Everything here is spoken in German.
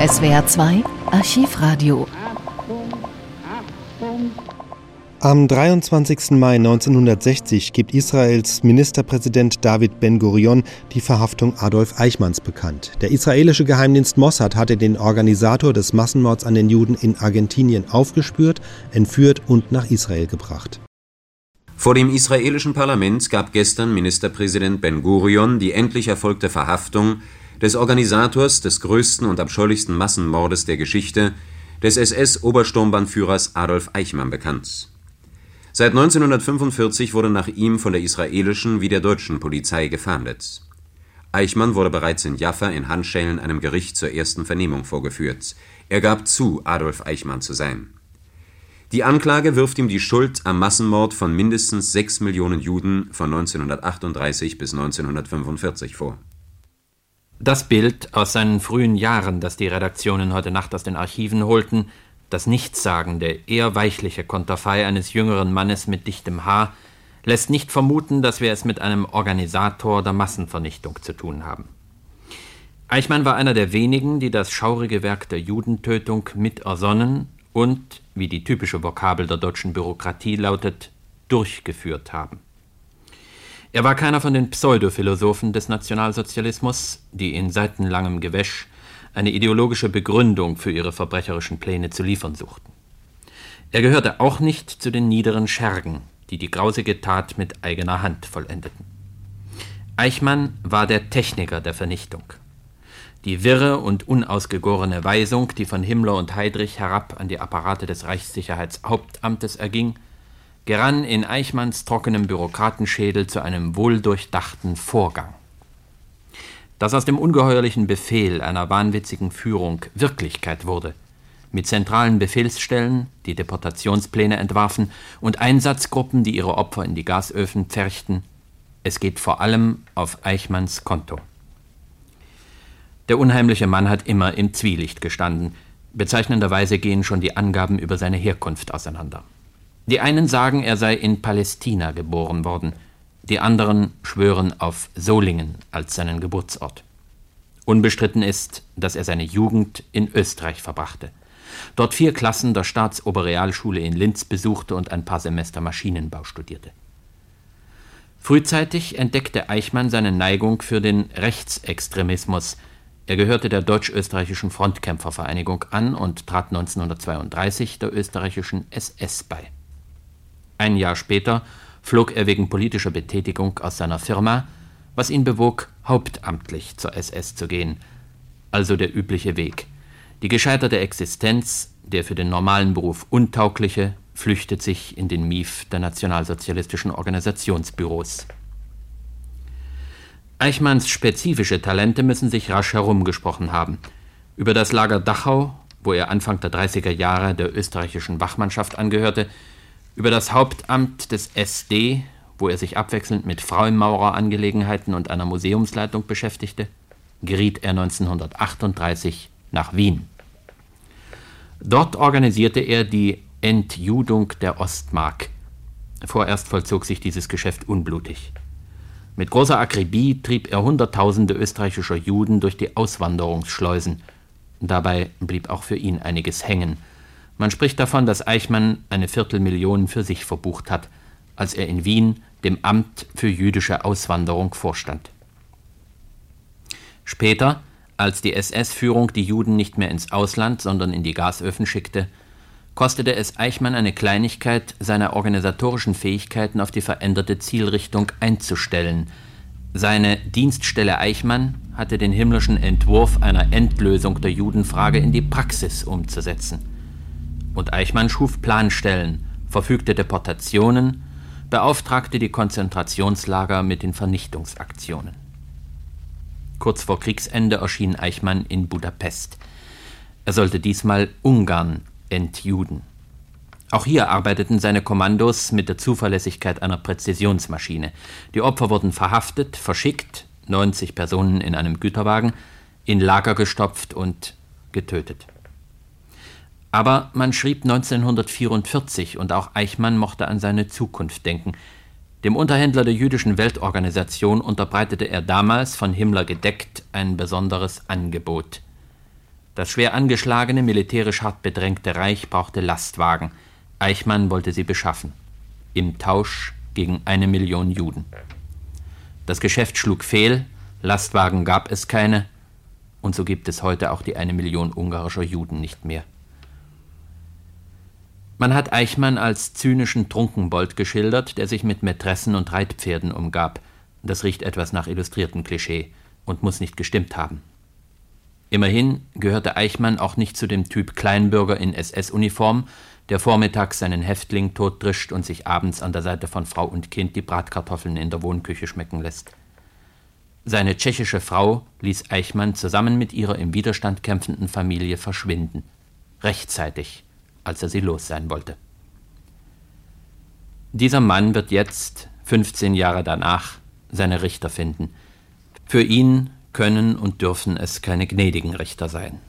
SWR 2 Archivradio. Am 23. Mai 1960 gibt Israels Ministerpräsident David Ben-Gurion die Verhaftung Adolf Eichmanns bekannt. Der israelische Geheimdienst Mossad hatte den Organisator des Massenmords an den Juden in Argentinien aufgespürt, entführt und nach Israel gebracht. Vor dem israelischen Parlament gab gestern Ministerpräsident Ben-Gurion die endlich erfolgte Verhaftung des Organisators des größten und abscheulichsten Massenmordes der Geschichte, des SS-Obersturmbannführers Adolf Eichmann bekannt. Seit 1945 wurde nach ihm von der israelischen wie der deutschen Polizei gefahndet. Eichmann wurde bereits in Jaffa in Handschellen einem Gericht zur ersten Vernehmung vorgeführt. Er gab zu, Adolf Eichmann zu sein. Die Anklage wirft ihm die Schuld am Massenmord von mindestens sechs Millionen Juden von 1938 bis 1945 vor das Bild aus seinen frühen Jahren, das die Redaktionen heute Nacht aus den Archiven holten, das nichtssagende, eher weichliche Konterfei eines jüngeren Mannes mit dichtem Haar, lässt nicht vermuten, dass wir es mit einem Organisator der Massenvernichtung zu tun haben. Eichmann war einer der wenigen, die das schaurige Werk der Judentötung mit ersonnen und, wie die typische Vokabel der deutschen Bürokratie lautet, durchgeführt haben. Er war keiner von den Pseudophilosophen des Nationalsozialismus, die in seitenlangem Gewäsch eine ideologische Begründung für ihre verbrecherischen Pläne zu liefern suchten. Er gehörte auch nicht zu den niederen Schergen, die die grausige Tat mit eigener Hand vollendeten. Eichmann war der Techniker der Vernichtung. Die wirre und unausgegorene Weisung, die von Himmler und Heydrich herab an die Apparate des Reichssicherheitshauptamtes erging, gerann in Eichmanns trockenem Bürokratenschädel zu einem wohldurchdachten Vorgang. Dass aus dem ungeheuerlichen Befehl einer wahnwitzigen Führung Wirklichkeit wurde, mit zentralen Befehlsstellen, die Deportationspläne entwarfen, und Einsatzgruppen, die ihre Opfer in die Gasöfen pferchten, es geht vor allem auf Eichmanns Konto. Der unheimliche Mann hat immer im Zwielicht gestanden. Bezeichnenderweise gehen schon die Angaben über seine Herkunft auseinander. Die einen sagen, er sei in Palästina geboren worden, die anderen schwören auf Solingen als seinen Geburtsort. Unbestritten ist, dass er seine Jugend in Österreich verbrachte, dort vier Klassen der Staatsoberrealschule in Linz besuchte und ein paar Semester Maschinenbau studierte. Frühzeitig entdeckte Eichmann seine Neigung für den Rechtsextremismus. Er gehörte der deutsch-österreichischen Frontkämpfervereinigung an und trat 1932 der österreichischen SS bei. Ein Jahr später flog er wegen politischer Betätigung aus seiner Firma, was ihn bewog, hauptamtlich zur SS zu gehen, also der übliche Weg. Die gescheiterte Existenz, der für den normalen Beruf untaugliche, flüchtet sich in den Mief der nationalsozialistischen Organisationsbüros. Eichmanns spezifische Talente müssen sich rasch herumgesprochen haben. Über das Lager Dachau, wo er Anfang der 30er Jahre der österreichischen Wachmannschaft angehörte, über das Hauptamt des SD, wo er sich abwechselnd mit Freimaurerangelegenheiten und einer Museumsleitung beschäftigte, geriet er 1938 nach Wien. Dort organisierte er die Entjudung der Ostmark. Vorerst vollzog sich dieses Geschäft unblutig. Mit großer Akribie trieb er Hunderttausende österreichischer Juden durch die Auswanderungsschleusen. Dabei blieb auch für ihn einiges hängen – man spricht davon, dass Eichmann eine Viertelmillion für sich verbucht hat, als er in Wien dem Amt für jüdische Auswanderung vorstand. Später, als die SS-Führung die Juden nicht mehr ins Ausland, sondern in die Gasöfen schickte, kostete es Eichmann eine Kleinigkeit, seine organisatorischen Fähigkeiten auf die veränderte Zielrichtung einzustellen. Seine Dienststelle Eichmann hatte den himmlischen Entwurf einer Endlösung der Judenfrage in die Praxis umzusetzen und Eichmann schuf Planstellen, verfügte Deportationen, beauftragte die Konzentrationslager mit den Vernichtungsaktionen. Kurz vor Kriegsende erschien Eichmann in Budapest. Er sollte diesmal Ungarn entjuden. Auch hier arbeiteten seine Kommandos mit der Zuverlässigkeit einer Präzisionsmaschine. Die Opfer wurden verhaftet, verschickt, 90 Personen in einem Güterwagen, in Lager gestopft und getötet. Aber man schrieb 1944 und auch Eichmann mochte an seine Zukunft denken. Dem Unterhändler der jüdischen Weltorganisation unterbreitete er damals, von Himmler gedeckt, ein besonderes Angebot. Das schwer angeschlagene, militärisch hart bedrängte Reich brauchte Lastwagen. Eichmann wollte sie beschaffen. Im Tausch gegen eine Million Juden. Das Geschäft schlug fehl, Lastwagen gab es keine, und so gibt es heute auch die eine Million ungarischer Juden nicht mehr. Man hat Eichmann als zynischen Trunkenbold geschildert, der sich mit Mätressen und Reitpferden umgab. Das riecht etwas nach illustrierten Klischee und muss nicht gestimmt haben. Immerhin gehörte Eichmann auch nicht zu dem Typ Kleinbürger in SS-Uniform, der vormittags seinen Häftling totdrischt und sich abends an der Seite von Frau und Kind die Bratkartoffeln in der Wohnküche schmecken lässt. Seine tschechische Frau ließ Eichmann zusammen mit ihrer im Widerstand kämpfenden Familie verschwinden, rechtzeitig, als er sie los sein wollte. Dieser Mann wird jetzt, 15 Jahre danach, seine Richter finden. Für ihn können und dürfen es keine gnädigen Richter sein.